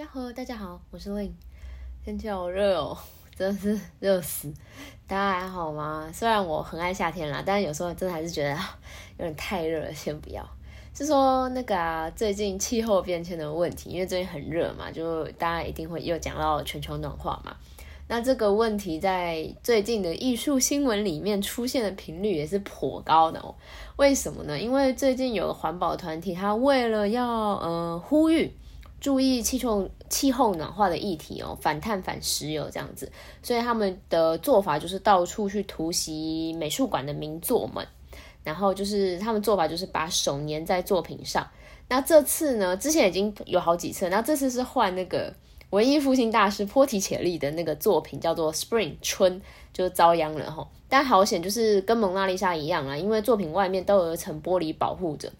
呀呵，大家好，我是 Lin。天气好热哦，真的是热死。大家还好吗？虽然我很爱夏天啦，但是有时候真的还是觉得有点太热了，先不要。是说那个啊，最近气候变迁的问题，因为最近很热嘛，就大家一定会又讲到全球暖化嘛。那这个问题在最近的艺术新闻里面出现的频率也是颇高的哦。为什么呢？因为最近有个环保团体，他为了要呃呼吁。注意气候气候暖化的议题哦，反碳反石油这样子，所以他们的做法就是到处去突袭美术馆的名作们，然后就是他们做法就是把手粘在作品上。那这次呢，之前已经有好几次，那这次是换那个文艺复兴大师波提切利的那个作品，叫做 Spring 春，就遭殃了哈。但好险，就是跟蒙娜丽莎一样啊，因为作品外面都有一层玻璃保护着。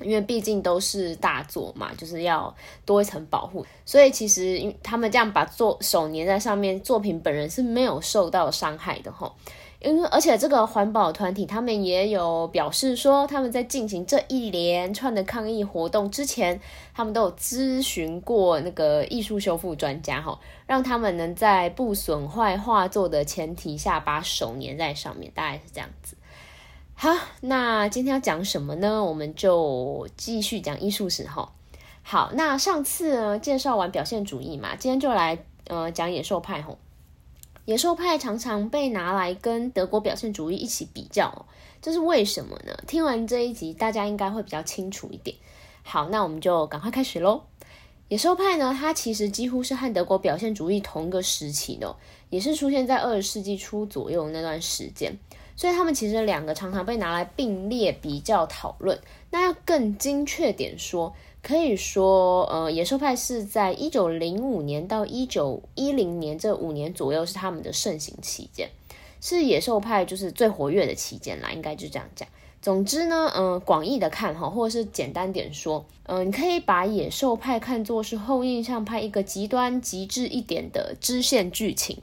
因为毕竟都是大作嘛，就是要多一层保护，所以其实他们这样把作手粘在上面，作品本人是没有受到伤害的哈。因为而且这个环保团体他们也有表示说，他们在进行这一连串的抗议活动之前，他们都有咨询过那个艺术修复专家哈，让他们能在不损坏画作的前提下把手粘在上面，大概是这样子。好，那今天要讲什么呢？我们就继续讲艺术史哈。好，那上次呢介绍完表现主义嘛，今天就来呃讲野兽派吼。野兽派常常被拿来跟德国表现主义一起比较，这是为什么呢？听完这一集，大家应该会比较清楚一点。好，那我们就赶快开始喽。野兽派呢，它其实几乎是和德国表现主义同一个时期的，也是出现在二十世纪初左右那段时间。所以他们其实两个常常被拿来并列比较讨论。那要更精确点说，可以说，呃，野兽派是在一九零五年到一九一零年这五年左右是他们的盛行期间，是野兽派就是最活跃的期间啦，应该就这样讲。总之呢，嗯，广义的看哈，或者是简单点说，嗯，你可以把野兽派看作是后印象派一个极端极致一点的支线剧情。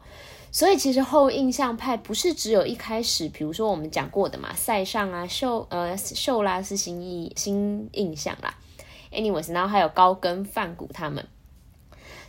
所以其实后印象派不是只有一开始，比如说我们讲过的嘛，塞尚啊、秀呃秀拉是新意新印象啦。Anyways，然后还有高跟范古他们。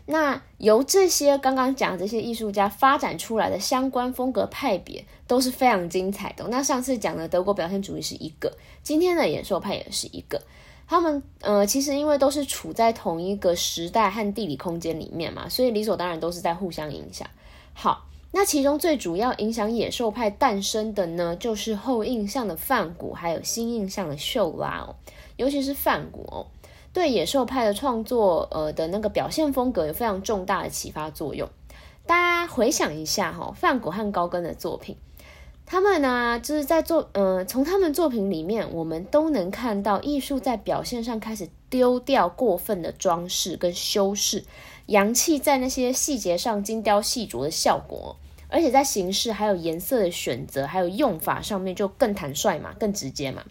那由这些刚刚讲这些艺术家发展出来的相关风格派别都是非常精彩的。那上次讲的德国表现主义是一个，今天的野兽派也是一个。他们呃其实因为都是处在同一个时代和地理空间里面嘛，所以理所当然都是在互相影响。好。那其中最主要影响野兽派诞生的呢，就是后印象的梵谷，还有新印象的秀拉哦，尤其是梵谷哦，对野兽派的创作呃的那个表现风格有非常重大的启发作用。大家回想一下哈，梵谷和高更的作品，他们呢就是在作呃从他们作品里面，我们都能看到艺术在表现上开始丢掉过分的装饰跟修饰，洋气在那些细节上精雕细琢的效果。而且在形式、还有颜色的选择、还有用法上面就更坦率嘛，更直接嘛，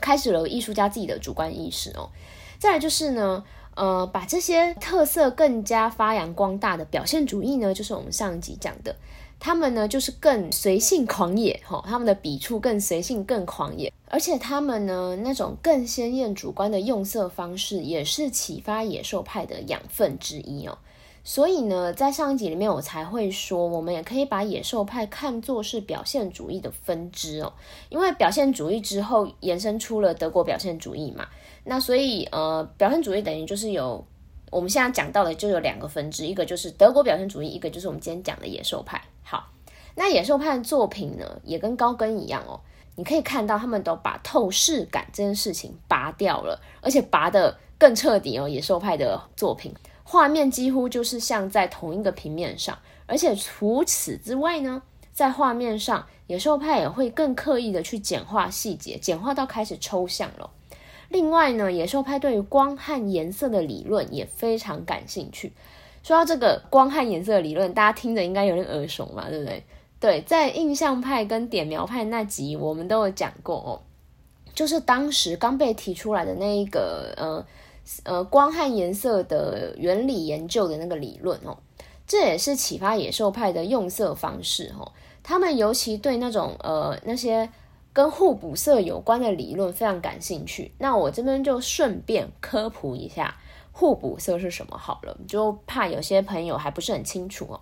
开始了艺术家自己的主观意识哦。再来就是呢，呃，把这些特色更加发扬光大的表现主义呢，就是我们上一集讲的，他们呢就是更随性狂野哈，他们的笔触更随性、更狂野，而且他们呢那种更鲜艳主观的用色方式，也是启发野兽派的养分之一哦。所以呢，在上一集里面，我才会说，我们也可以把野兽派看作是表现主义的分支哦。因为表现主义之后延伸出了德国表现主义嘛，那所以呃，表现主义等于就是有我们现在讲到的就有两个分支，一个就是德国表现主义，一个就是我们今天讲的野兽派。好，那野兽派的作品呢，也跟高更一样哦，你可以看到他们都把透视感这件事情拔掉了，而且拔的更彻底哦。野兽派的作品。画面几乎就是像在同一个平面上，而且除此之外呢，在画面上，野兽派也会更刻意的去简化细节，简化到开始抽象了。另外呢，野兽派对于光和颜色的理论也非常感兴趣。说到这个光和颜色的理论，大家听着应该有点耳熟嘛，对不对？对，在印象派跟点描派那集我们都有讲过哦，就是当时刚被提出来的那一个呃。呃，光和颜色的原理研究的那个理论哦，这也是启发野兽派的用色方式哦。他们尤其对那种呃那些跟互补色有关的理论非常感兴趣。那我这边就顺便科普一下，互补色是什么好了，就怕有些朋友还不是很清楚哦。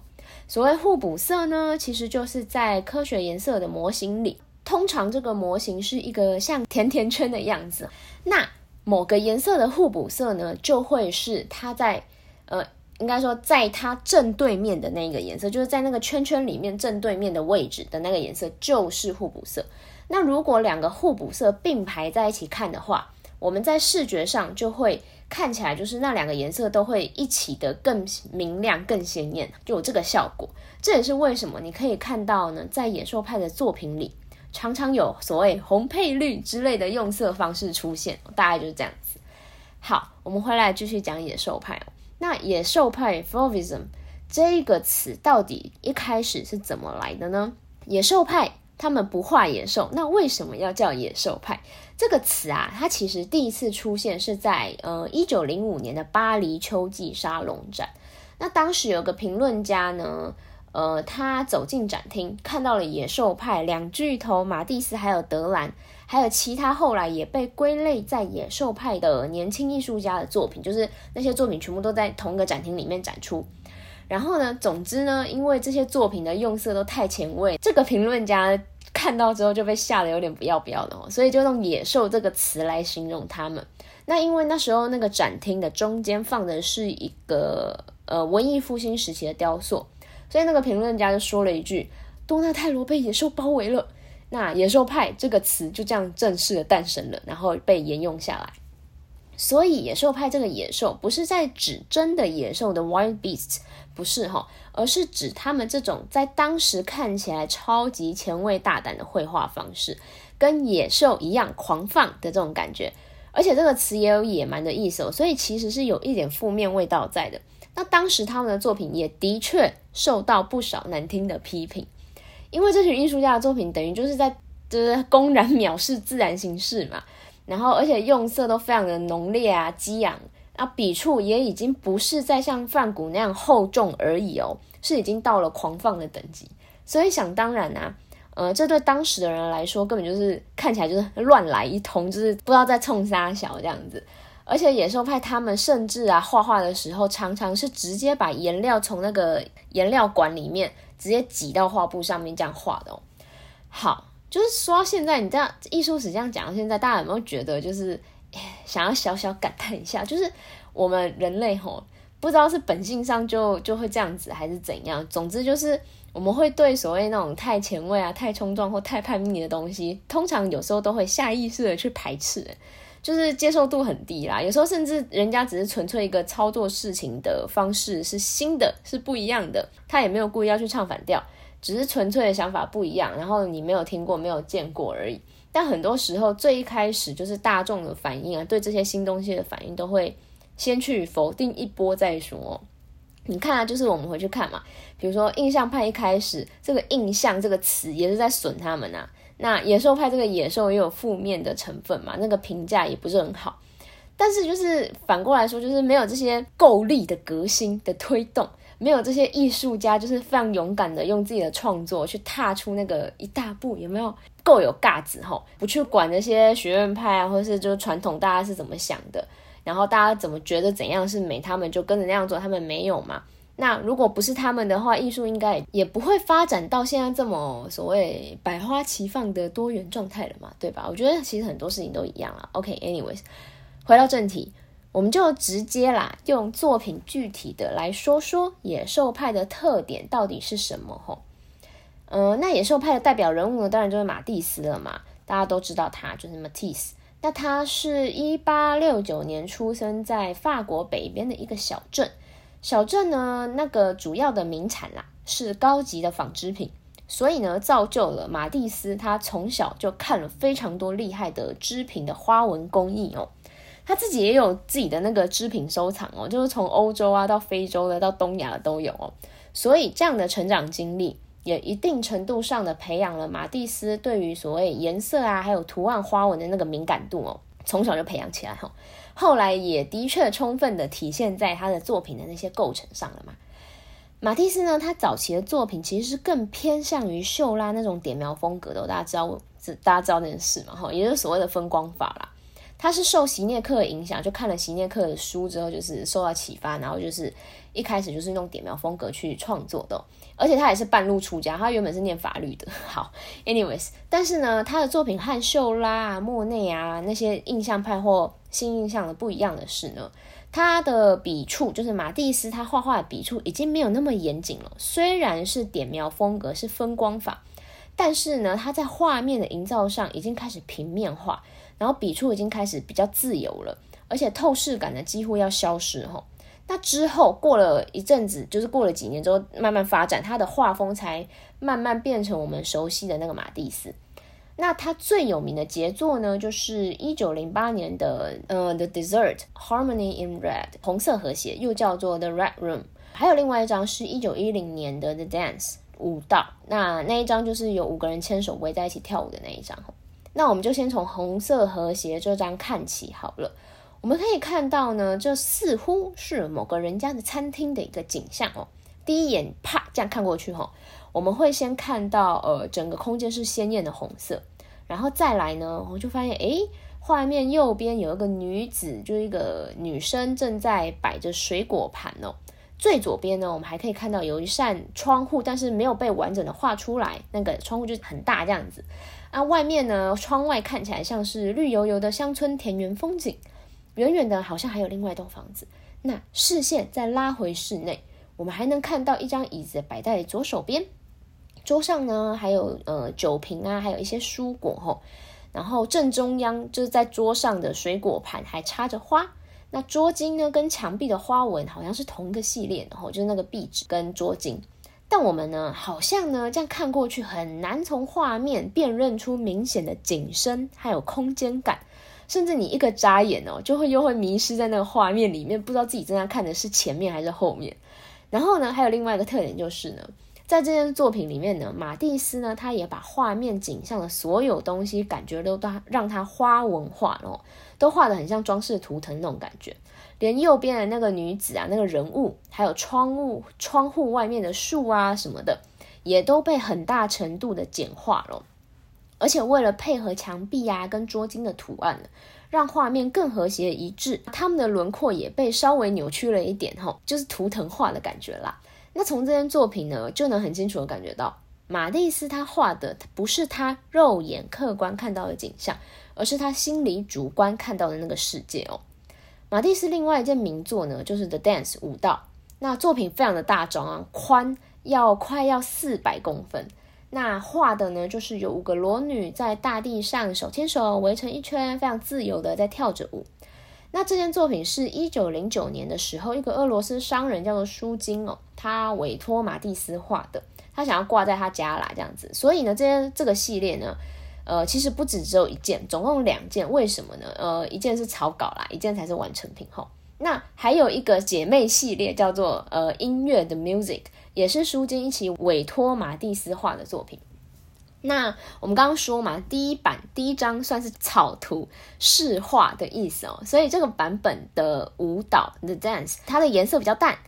所谓互补色呢，其实就是在科学颜色的模型里，通常这个模型是一个像甜甜圈的样子。那某个颜色的互补色呢，就会是它在呃，应该说在它正对面的那个颜色，就是在那个圈圈里面正对面的位置的那个颜色，就是互补色。那如果两个互补色并排在一起看的话，我们在视觉上就会看起来，就是那两个颜色都会一起的更明亮、更鲜艳，就有这个效果。这也是为什么你可以看到呢，在野兽派的作品里，常常有所谓红配绿之类的用色方式出现，大概就是这样子。好，我们回来继续讲野兽派。那野兽派 （Fauvism） 这一个词到底一开始是怎么来的呢？野兽派。他们不画野兽，那为什么要叫野兽派这个词啊？它其实第一次出现是在呃一九零五年的巴黎秋季沙龙展。那当时有个评论家呢，呃，他走进展厅，看到了野兽派两巨头马蒂斯还有德兰，还有其他后来也被归类在野兽派的年轻艺术家的作品，就是那些作品全部都在同一个展厅里面展出。然后呢？总之呢，因为这些作品的用色都太前卫，这个评论家看到之后就被吓得有点不要不要的哦，所以就用“野兽”这个词来形容他们。那因为那时候那个展厅的中间放的是一个呃文艺复兴时期的雕塑，所以那个评论家就说了一句：“多纳泰罗被野兽包围了。”那“野兽派”这个词就这样正式的诞生了，然后被沿用下来。所以“野兽派”这个野兽不是在指真的野兽的 wild beasts。不是哈，而是指他们这种在当时看起来超级前卫大胆的绘画方式，跟野兽一样狂放的这种感觉。而且这个词也有野蛮的意思哦，所以其实是有一点负面味道在的。那当时他们的作品也的确受到不少难听的批评，因为这群艺术家的作品等于就是在 就是公然藐视自然形式嘛，然后而且用色都非常的浓烈啊激昂。啊，笔触也已经不是在像梵谷那样厚重而已哦，是已经到了狂放的等级。所以想当然啊，呃，这对当时的人来说，根本就是看起来就是乱来一通，就是不知道在冲啥小这样子。而且野兽派他们甚至啊，画画的时候常常是直接把颜料从那个颜料管里面直接挤到画布上面这样画的哦。好，就是说现在你这样艺术史这样讲，现在大家有没有觉得就是？想要小小感叹一下，就是我们人类吼，不知道是本性上就就会这样子，还是怎样。总之就是我们会对所谓那种太前卫啊、太冲撞或太叛逆的东西，通常有时候都会下意识的去排斥，就是接受度很低啦。有时候甚至人家只是纯粹一个操作事情的方式是新的，是不一样的，他也没有故意要去唱反调，只是纯粹的想法不一样，然后你没有听过、没有见过而已。但很多时候，最一开始就是大众的反应啊，对这些新东西的反应都会先去否定一波再说。你看啊，就是我们回去看嘛，比如说印象派一开始这个“印象”这个词也是在损他们啊。那野兽派这个野兽也有负面的成分嘛，那个评价也不是很好。但是就是反过来说，就是没有这些够力的革新的推动。没有这些艺术家，就是非常勇敢的用自己的创作去踏出那个一大步，有没有够有架子吼？不去管那些学院派啊，或者是就是传统大家是怎么想的，然后大家怎么觉得怎样是美，他们就跟着那样做，他们没有嘛？那如果不是他们的话，艺术应该也不会发展到现在这么所谓百花齐放的多元状态了嘛？对吧？我觉得其实很多事情都一样啊。OK，anyways，回到正题。我们就直接啦，用作品具体的来说说野兽派的特点到底是什么？吼，呃，那野兽派的代表人物呢，当然就是马蒂斯了嘛，大家都知道他就是马蒂斯。那他是一八六九年出生在法国北边的一个小镇，小镇呢，那个主要的名产啦是高级的纺织品，所以呢，造就了马蒂斯他从小就看了非常多厉害的织品的花纹工艺哦。他自己也有自己的那个织品收藏哦，就是从欧洲啊到非洲的到东亚的都有哦，所以这样的成长经历也一定程度上的培养了马蒂斯对于所谓颜色啊还有图案花纹的那个敏感度哦，从小就培养起来哈，后来也的确充分的体现在他的作品的那些构成上了嘛。马蒂斯呢，他早期的作品其实是更偏向于秀拉那种点描风格的，大家知道，大家知道这件事嘛哈，也就是所谓的分光法啦。他是受席涅克的影响，就看了席涅克的书之后，就是受到启发，然后就是一开始就是用点描风格去创作的。而且他也是半路出家，他原本是念法律的。好，anyways，但是呢，他的作品和秀拉、莫内啊那些印象派或新印象的不一样的是呢，他的笔触就是马蒂斯他画画的笔触已经没有那么严谨了。虽然是点描风格是分光法，但是呢，他在画面的营造上已经开始平面化。然后笔触已经开始比较自由了，而且透视感呢几乎要消失哈。那之后过了一阵子，就是过了几年之后，慢慢发展，他的画风才慢慢变成我们熟悉的那个马蒂斯。那他最有名的杰作呢，就是一九零八年的呃《The Desert Harmony in Red》红色和谐，又叫做《The Red Room》。还有另外一张是一九一零年的《The Dance》舞蹈。那那一张就是有五个人牵手围在一起跳舞的那一张。那我们就先从红色和谐这张看起好了。我们可以看到呢，这似乎是某个人家的餐厅的一个景象哦。第一眼啪这样看过去哈，我们会先看到呃整个空间是鲜艳的红色，然后再来呢，我就发现诶，画面右边有一个女子，就一个女生正在摆着水果盘哦。最左边呢，我们还可以看到有一扇窗户，但是没有被完整的画出来，那个窗户就很大这样子。那外面呢？窗外看起来像是绿油油的乡村田园风景，远远的好像还有另外一栋房子。那视线再拉回室内，我们还能看到一张椅子摆在左手边，桌上呢还有呃酒瓶啊，还有一些蔬果吼。然后正中央就是在桌上的水果盘还插着花。那桌巾呢跟墙壁的花纹好像是同一个系列的吼，就是那个壁纸跟桌巾。但我们呢，好像呢，这样看过去很难从画面辨认出明显的景深，还有空间感，甚至你一个眨眼哦，就会又会迷失在那个画面里面，不知道自己正在看的是前面还是后面。然后呢，还有另外一个特点就是呢，在这件作品里面呢，马蒂斯呢，他也把画面景象的所有东西感觉都都让它花纹化哦，都画的很像装饰图腾那种感觉。连右边的那个女子啊，那个人物，还有窗户窗户外面的树啊什么的，也都被很大程度的简化了。而且为了配合墙壁啊跟桌巾的图案，让画面更和谐一致，他们的轮廓也被稍微扭曲了一点，哈，就是图腾化的感觉啦。那从这件作品呢，就能很清楚的感觉到，马蒂斯他画的不是他肉眼客观看到的景象，而是他心里主观看到的那个世界哦。马蒂斯另外一件名作呢，就是《The Dance》舞蹈。那作品非常的大张啊，宽要快要四百公分。那画的呢，就是有五个裸女在大地上手牵手围成一圈，非常自由的在跳着舞。那这件作品是一九零九年的时候，一个俄罗斯商人叫做舒金哦，他委托马蒂斯画的，他想要挂在他家啦这样子。所以呢，这件这个系列呢。呃，其实不止只有一件，总共两件。为什么呢？呃，一件是草稿啦，一件才是完成品吼。那还有一个姐妹系列叫做呃音乐的 music，也是书金一起委托马蒂斯画的作品。那我们刚刚说嘛，第一版第一张算是草图试画的意思哦，所以这个版本的舞蹈 the dance 它的颜色比较淡，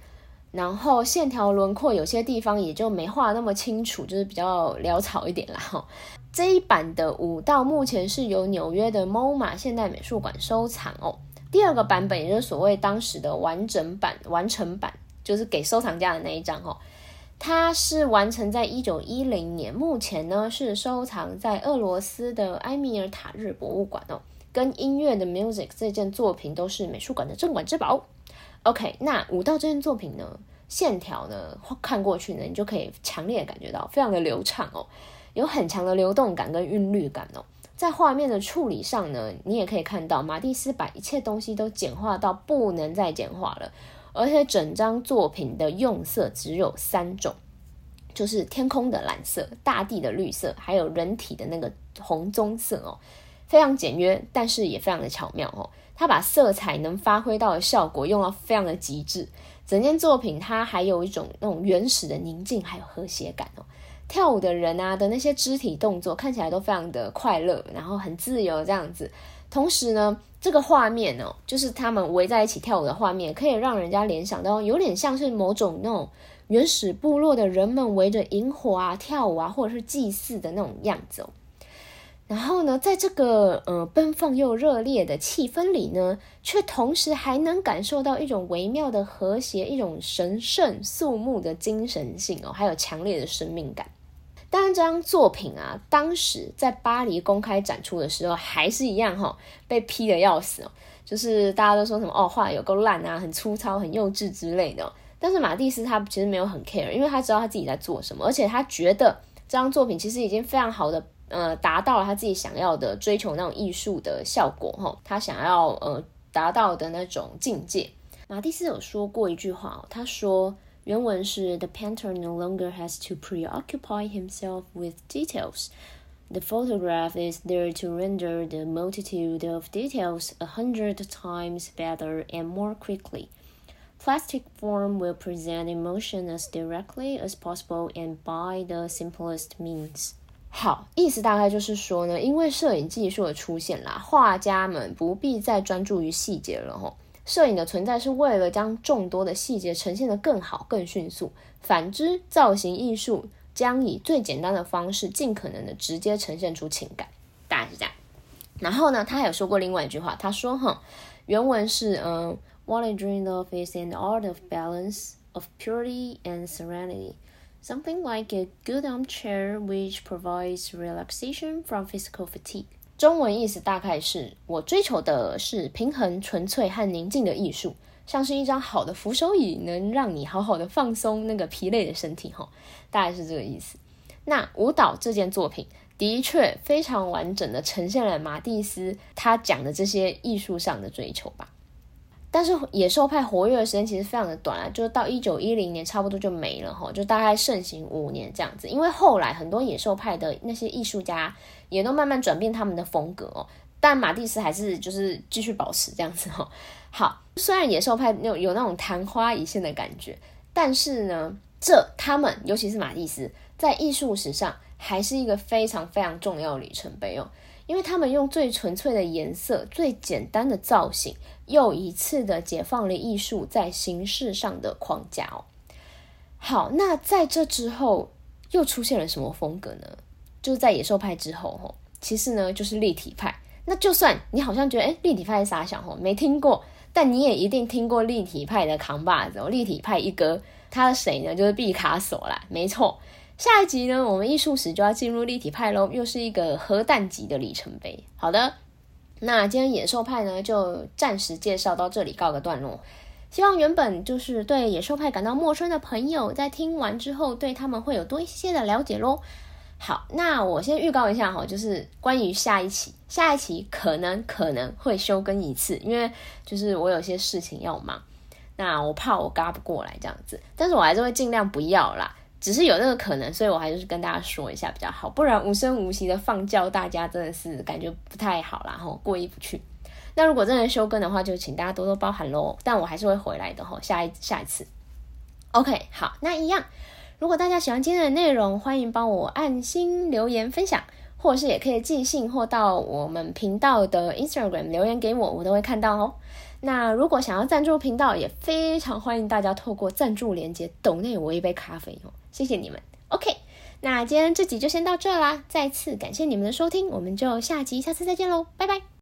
然后线条轮廓有些地方也就没画那么清楚，就是比较潦草一点啦哈。这一版的舞蹈目前是由纽约的 MoMA 现代美术馆收藏哦。第二个版本，也就是所谓当时的完整版、完成版，就是给收藏家的那一张哦。它是完成在一九一零年，目前呢是收藏在俄罗斯的埃米尔塔日博物馆哦。跟音乐的 Music 这件作品都是美术馆的镇馆之宝。OK，那舞蹈这件作品呢，线条呢看过去呢，你就可以强烈感觉到非常的流畅哦。有很强的流动感跟韵律感哦，在画面的处理上呢，你也可以看到马蒂斯把一切东西都简化到不能再简化了，而且整张作品的用色只有三种，就是天空的蓝色、大地的绿色，还有人体的那个红棕色哦，非常简约，但是也非常的巧妙哦。他把色彩能发挥到的效果用到非常的极致，整件作品它还有一种那种原始的宁静还有和谐感哦。跳舞的人啊的那些肢体动作看起来都非常的快乐，然后很自由这样子。同时呢，这个画面哦，就是他们围在一起跳舞的画面，可以让人家联想到有点像是某种那种原始部落的人们围着萤火啊跳舞啊，或者是祭祀的那种样子哦。然后呢，在这个呃奔放又热烈的气氛里呢，却同时还能感受到一种微妙的和谐，一种神圣肃穆的精神性哦，还有强烈的生命感。当然，这张作品啊，当时在巴黎公开展出的时候，还是一样哈，被批的要死哦。就是大家都说什么哦，画有够烂啊，很粗糙、很幼稚之类的。但是马蒂斯他其实没有很 care，因为他知道他自己在做什么，而且他觉得这张作品其实已经非常好的。呃，达到了他自己想要的追求那种艺术的效果哈，他想要呃达到的那种境界。马蒂斯有说过一句话，他说原文是 The painter no longer has to preoccupy himself with details. The photograph is there to render the multitude of details a hundred times better and more quickly. Plastic form will present emotion as directly as possible and by the simplest means. 好，意思大概就是说呢，因为摄影技术的出现啦，画家们不必再专注于细节了吼。 摄影的存在是为了将众多的细节呈现得更好、更迅速。反之，造型艺术将以最简单的方式，尽可能的直接呈现出情感，大概是这样。然后呢，他还有说过另外一句话，他说哈，原文是嗯，What I dream of is an art of balance, of purity and serenity. Something like a good armchair which provides relaxation from physical fatigue。中文意思大概是我追求的是平衡、纯粹和宁静的艺术，像是一张好的扶手椅，能让你好好的放松那个疲累的身体。哈，大概是这个意思。那舞蹈这件作品的确非常完整的呈现了马蒂斯他讲的这些艺术上的追求吧。但是野兽派活跃的时间其实非常的短啊，就是到一九一零年差不多就没了哈，就大概盛行五年这样子。因为后来很多野兽派的那些艺术家也都慢慢转变他们的风格哦，但马蒂斯还是就是继续保持这样子哈。好，虽然野兽派有有那种昙花一现的感觉，但是呢，这他们尤其是马蒂斯在艺术史上还是一个非常非常重要的里程碑哦。因为他们用最纯粹的颜色、最简单的造型，又一次的解放了艺术在形式上的框架哦。好，那在这之后又出现了什么风格呢？就是在野兽派之后，吼，其实呢就是立体派。那就算你好像觉得，哎，立体派是啥想吼，没听过，但你也一定听过立体派的扛把子哦。立体派一哥，他是谁呢？就是毕卡索啦，没错。下一集呢，我们艺术史就要进入立体派喽，又是一个核弹级的里程碑。好的，那今天野兽派呢，就暂时介绍到这里，告个段落。希望原本就是对野兽派感到陌生的朋友，在听完之后，对他们会有多一些的了解喽。好，那我先预告一下哈，就是关于下一期，下一期可能可能会休更一次，因为就是我有些事情要忙，那我怕我嘎不过来这样子，但是我还是会尽量不要啦。只是有那个可能，所以我还是跟大家说一下比较好，不然无声无息的放教大家真的是感觉不太好啦，吼过意不去。那如果真的休更的话，就请大家多多包涵喽。但我还是会回来的吼，下一下一次。OK，好，那一样，如果大家喜欢今天的内容，欢迎帮我按心留言分享，或者是也可以寄信或到我们频道的 Instagram 留言给我，我都会看到哦。那如果想要赞助频道，也非常欢迎大家透过赞助链接抖内我一杯咖啡哦，谢谢你们。OK，那今天这集就先到这啦，再次感谢你们的收听，我们就下集下次再见喽，拜拜。